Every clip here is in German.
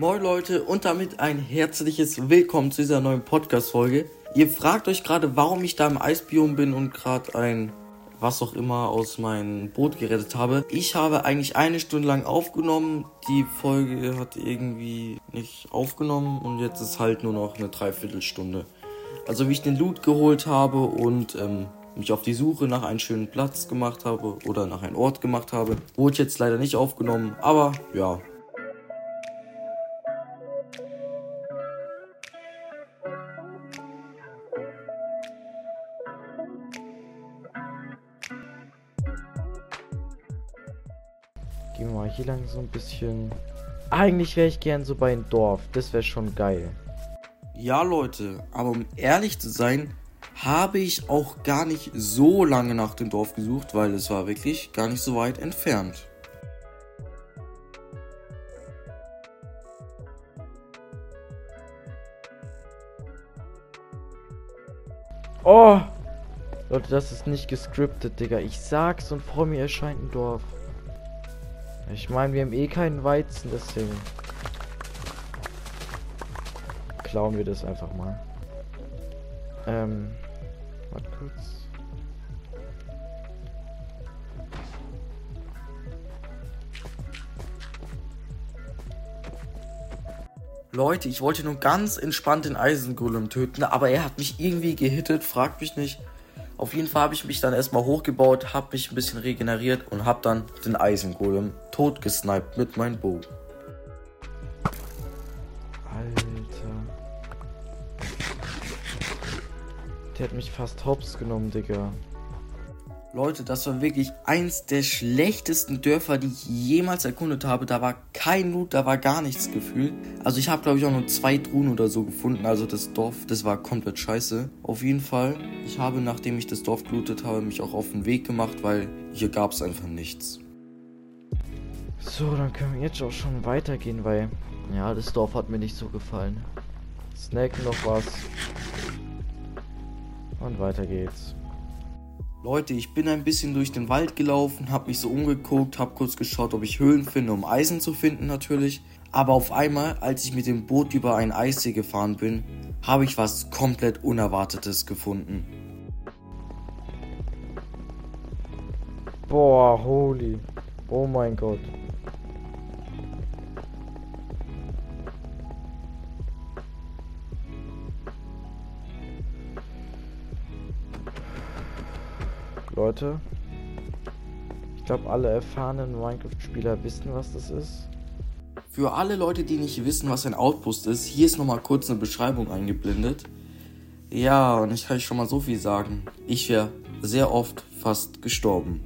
Moin Leute und damit ein herzliches Willkommen zu dieser neuen Podcast-Folge. Ihr fragt euch gerade, warum ich da im Eisbiom bin und gerade ein was auch immer aus meinem Boot gerettet habe. Ich habe eigentlich eine Stunde lang aufgenommen. Die Folge hat irgendwie nicht aufgenommen und jetzt ist halt nur noch eine Dreiviertelstunde. Also wie ich den Loot geholt habe und ähm, mich auf die Suche nach einem schönen Platz gemacht habe oder nach einem Ort gemacht habe, wurde jetzt leider nicht aufgenommen. Aber ja, lang so ein bisschen. Eigentlich wäre ich gern so bei einem Dorf. Das wäre schon geil. Ja, Leute, aber um ehrlich zu sein, habe ich auch gar nicht so lange nach dem Dorf gesucht, weil es war wirklich gar nicht so weit entfernt. Oh! Leute, das ist nicht gescriptet, Digga. Ich sag's und vor mir erscheint ein Dorf. Ich meine, wir haben eh keinen Weizen, deswegen klauen wir das einfach mal. Ähm, warte kurz. Leute, ich wollte nur ganz entspannt den Eisengolem töten, aber er hat mich irgendwie gehittet, fragt mich nicht. Auf jeden Fall habe ich mich dann erstmal hochgebaut, habe mich ein bisschen regeneriert und habe dann den Eisengolem totgesniped mit meinem Bow. Alter. Der hat mich fast hops genommen, Digga. Leute, das war wirklich eins der schlechtesten Dörfer, die ich jemals erkundet habe. Da war kein Loot, da war gar nichts gefühlt. Also ich habe, glaube ich, auch nur zwei Truhen oder so gefunden. Also das Dorf, das war komplett scheiße. Auf jeden Fall, ich habe, nachdem ich das Dorf gelootet habe, mich auch auf den Weg gemacht, weil hier gab es einfach nichts. So, dann können wir jetzt auch schon weitergehen, weil, ja, das Dorf hat mir nicht so gefallen. Snacken noch was. Und weiter geht's. Leute, ich bin ein bisschen durch den Wald gelaufen, habe mich so umgeguckt, habe kurz geschaut, ob ich Höhlen finde, um Eisen zu finden natürlich. Aber auf einmal, als ich mit dem Boot über einen Eissee gefahren bin, habe ich was komplett Unerwartetes gefunden. Boah, holy. Oh mein Gott. Leute. Ich glaube, alle erfahrenen Minecraft-Spieler wissen, was das ist. Für alle Leute, die nicht wissen, was ein Outpost ist, hier ist nochmal kurz eine Beschreibung eingeblendet. Ja, und ich kann schon mal so viel sagen. Ich wäre sehr oft fast gestorben.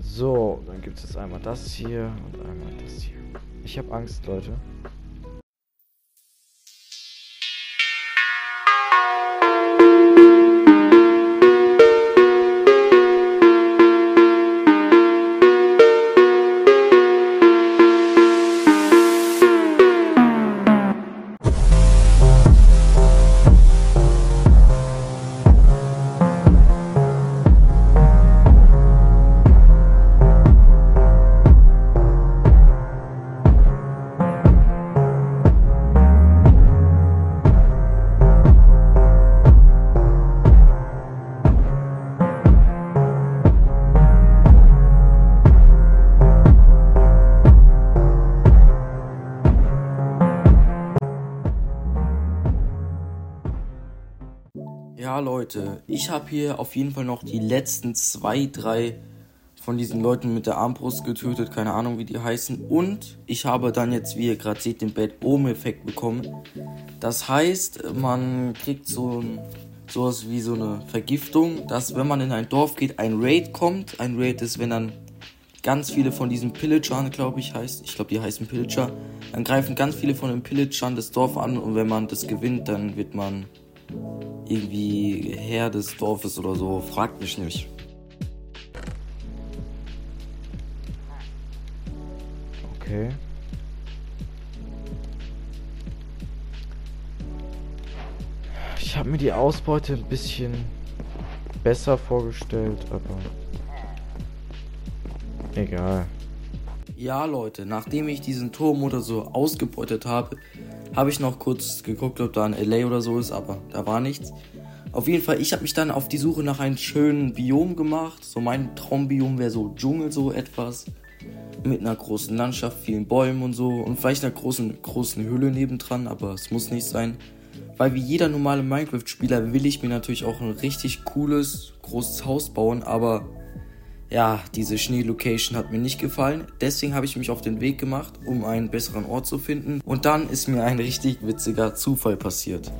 So, dann gibt es jetzt einmal das hier und einmal das hier. Ich habe Angst, Leute. Leute, ich habe hier auf jeden Fall noch die letzten zwei, drei von diesen Leuten mit der Armbrust getötet, keine Ahnung wie die heißen. Und ich habe dann jetzt, wie ihr gerade seht, den Bad Ohm-Effekt bekommen. Das heißt, man kriegt so ein, sowas wie so eine Vergiftung, dass wenn man in ein Dorf geht, ein Raid kommt. Ein Raid ist, wenn dann ganz viele von diesen Pillagern, glaube ich, heißt. Ich glaube, die heißen Pillager. Dann greifen ganz viele von den Pillagern das Dorf an und wenn man das gewinnt, dann wird man irgendwie Herr des Dorfes oder so. Fragt mich nicht. Okay. Ich habe mir die Ausbeute ein bisschen besser vorgestellt, aber egal. Ja, Leute, nachdem ich diesen Turm oder so ausgebeutet habe, habe ich noch kurz geguckt, ob da ein LA oder so ist, aber da war nichts. Auf jeden Fall, ich habe mich dann auf die Suche nach einem schönen Biom gemacht. So mein Traumbiom wäre so Dschungel, so etwas. Mit einer großen Landschaft, vielen Bäumen und so. Und vielleicht einer großen, großen Höhle nebendran, aber es muss nicht sein. Weil wie jeder normale Minecraft-Spieler will ich mir natürlich auch ein richtig cooles, großes Haus bauen, aber ja, diese Schnee-Location hat mir nicht gefallen. Deswegen habe ich mich auf den Weg gemacht, um einen besseren Ort zu finden. Und dann ist mir ein richtig witziger Zufall passiert.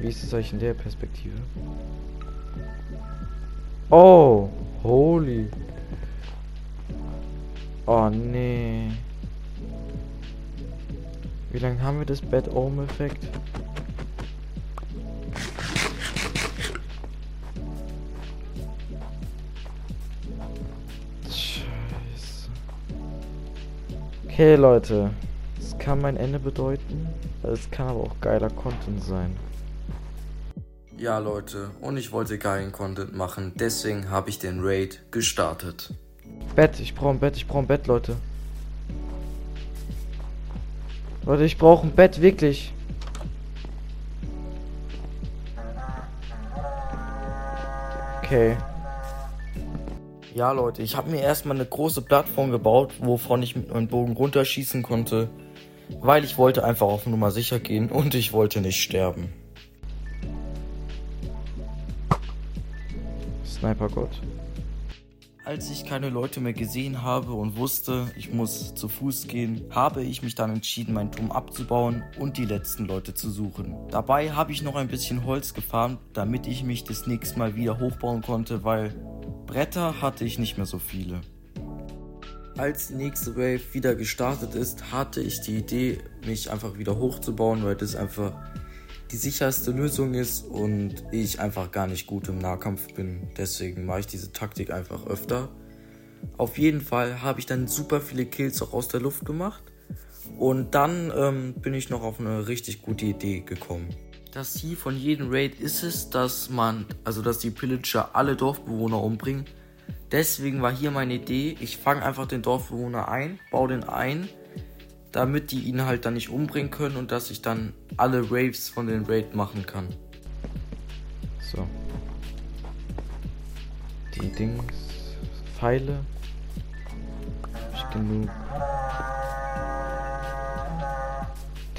Wie ist es euch in der Perspektive? Oh, holy. Oh nee. Wie lange haben wir das Bad Ohm Effekt? Okay, Leute. Es kann mein Ende bedeuten. Es kann aber auch geiler Content sein. Ja, Leute, und ich wollte geilen Content machen, deswegen habe ich den Raid gestartet. Bett, ich brauche ein Bett, ich brauche ein Bett, Leute. Leute, ich brauche ein Bett, wirklich. Okay. Ja, Leute, ich habe mir erstmal eine große Plattform gebaut, wovon ich mit meinem Bogen runterschießen konnte, weil ich wollte einfach auf Nummer sicher gehen und ich wollte nicht sterben. Sniper Gott. Als ich keine Leute mehr gesehen habe und wusste, ich muss zu Fuß gehen, habe ich mich dann entschieden, meinen Turm abzubauen und die letzten Leute zu suchen. Dabei habe ich noch ein bisschen Holz gefarmt, damit ich mich das nächste Mal wieder hochbauen konnte, weil Bretter hatte ich nicht mehr so viele. Als die nächste Wave wieder gestartet ist, hatte ich die Idee, mich einfach wieder hochzubauen, weil das einfach die sicherste Lösung ist und ich einfach gar nicht gut im Nahkampf bin. Deswegen mache ich diese Taktik einfach öfter. Auf jeden Fall habe ich dann super viele Kills auch aus der Luft gemacht. Und dann ähm, bin ich noch auf eine richtig gute Idee gekommen. Das Ziel von jedem Raid ist es, dass man, also dass die Pillager alle Dorfbewohner umbringen. Deswegen war hier meine Idee, ich fange einfach den Dorfbewohner ein, baue den ein, damit die ihn halt dann nicht umbringen können und dass ich dann alle Raves von den Raid machen kann. So. Die Dings, Pfeile. Hab ich genug.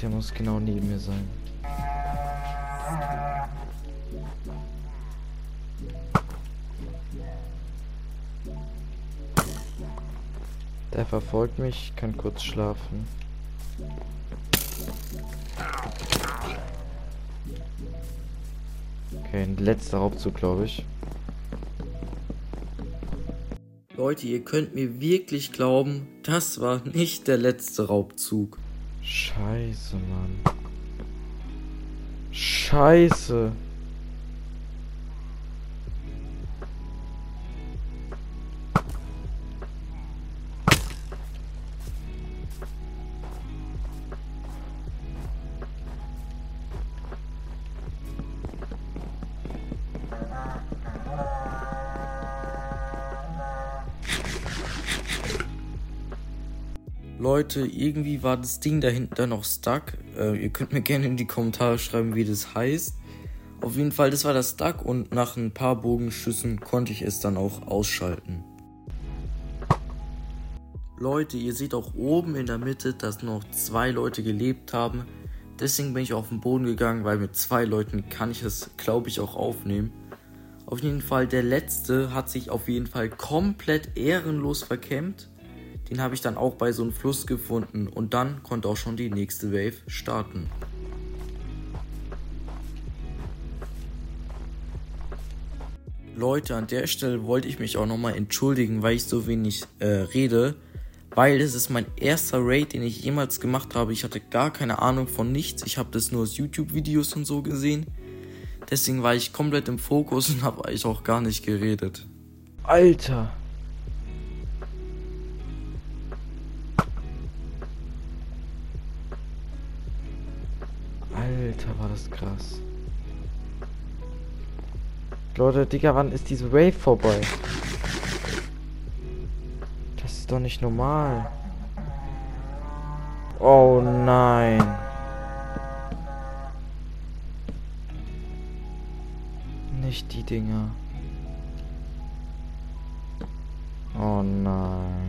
Der muss genau neben mir sein. Der verfolgt mich, ich kann kurz schlafen. Okay, ein letzter Raubzug, glaube ich. Leute, ihr könnt mir wirklich glauben, das war nicht der letzte Raubzug. Scheiße, Mann. Scheiße. Leute, irgendwie war das Ding da hinten dann noch stuck. Äh, ihr könnt mir gerne in die Kommentare schreiben, wie das heißt. Auf jeden Fall, das war das Stuck und nach ein paar Bogenschüssen konnte ich es dann auch ausschalten. Leute, ihr seht auch oben in der Mitte, dass noch zwei Leute gelebt haben. Deswegen bin ich auf den Boden gegangen, weil mit zwei Leuten kann ich es, glaube ich, auch aufnehmen. Auf jeden Fall, der letzte hat sich auf jeden Fall komplett ehrenlos verkämmt. Den habe ich dann auch bei so einem Fluss gefunden und dann konnte auch schon die nächste Wave starten. Leute, an der Stelle wollte ich mich auch nochmal entschuldigen, weil ich so wenig äh, rede. Weil es ist mein erster Raid, den ich jemals gemacht habe. Ich hatte gar keine Ahnung von nichts. Ich habe das nur aus YouTube-Videos und so gesehen. Deswegen war ich komplett im Fokus und habe eigentlich auch gar nicht geredet. Alter. Das krass. Leute, Digga, wann ist diese Wave vorbei? Das ist doch nicht normal. Oh nein. Nicht die Dinger. Oh nein.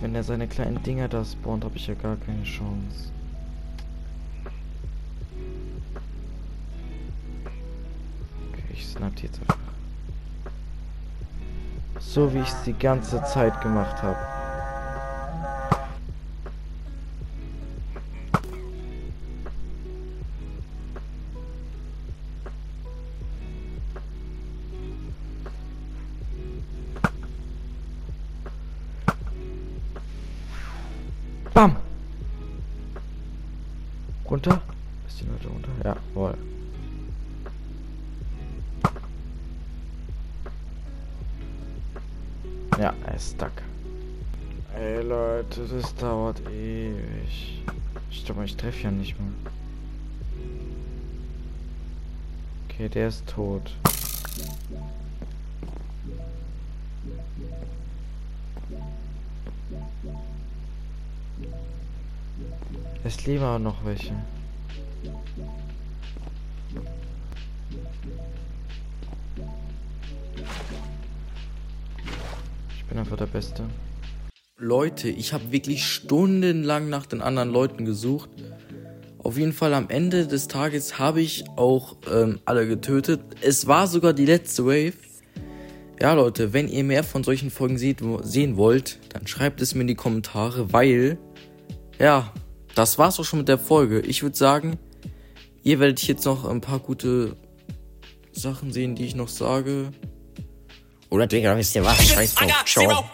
Wenn er seine kleinen Dinger da spawnt, habe ich ja gar keine Chance. Okay, ich snap jetzt einfach. So wie ich es die ganze Zeit gemacht habe. Bam! Runter? Bisschen weiter runter? Ja, wohl. Ja, er ist stuck. Ey Leute, das dauert ewig. Ich glaube, ich treffe ja nicht mehr. Okay, der ist tot. Es leben aber noch welche. Ich bin einfach der Beste. Leute, ich habe wirklich stundenlang nach den anderen Leuten gesucht. Auf jeden Fall am Ende des Tages habe ich auch ähm, alle getötet. Es war sogar die letzte Wave. Ja, Leute, wenn ihr mehr von solchen Folgen seht, sehen wollt, dann schreibt es mir in die Kommentare, weil, ja, das war's auch schon mit der Folge. Ich würde sagen, ihr werdet jetzt noch ein paar gute Sachen sehen, die ich noch sage. Oder Digga, wisst ihr was? Scheiß drauf. Ciao.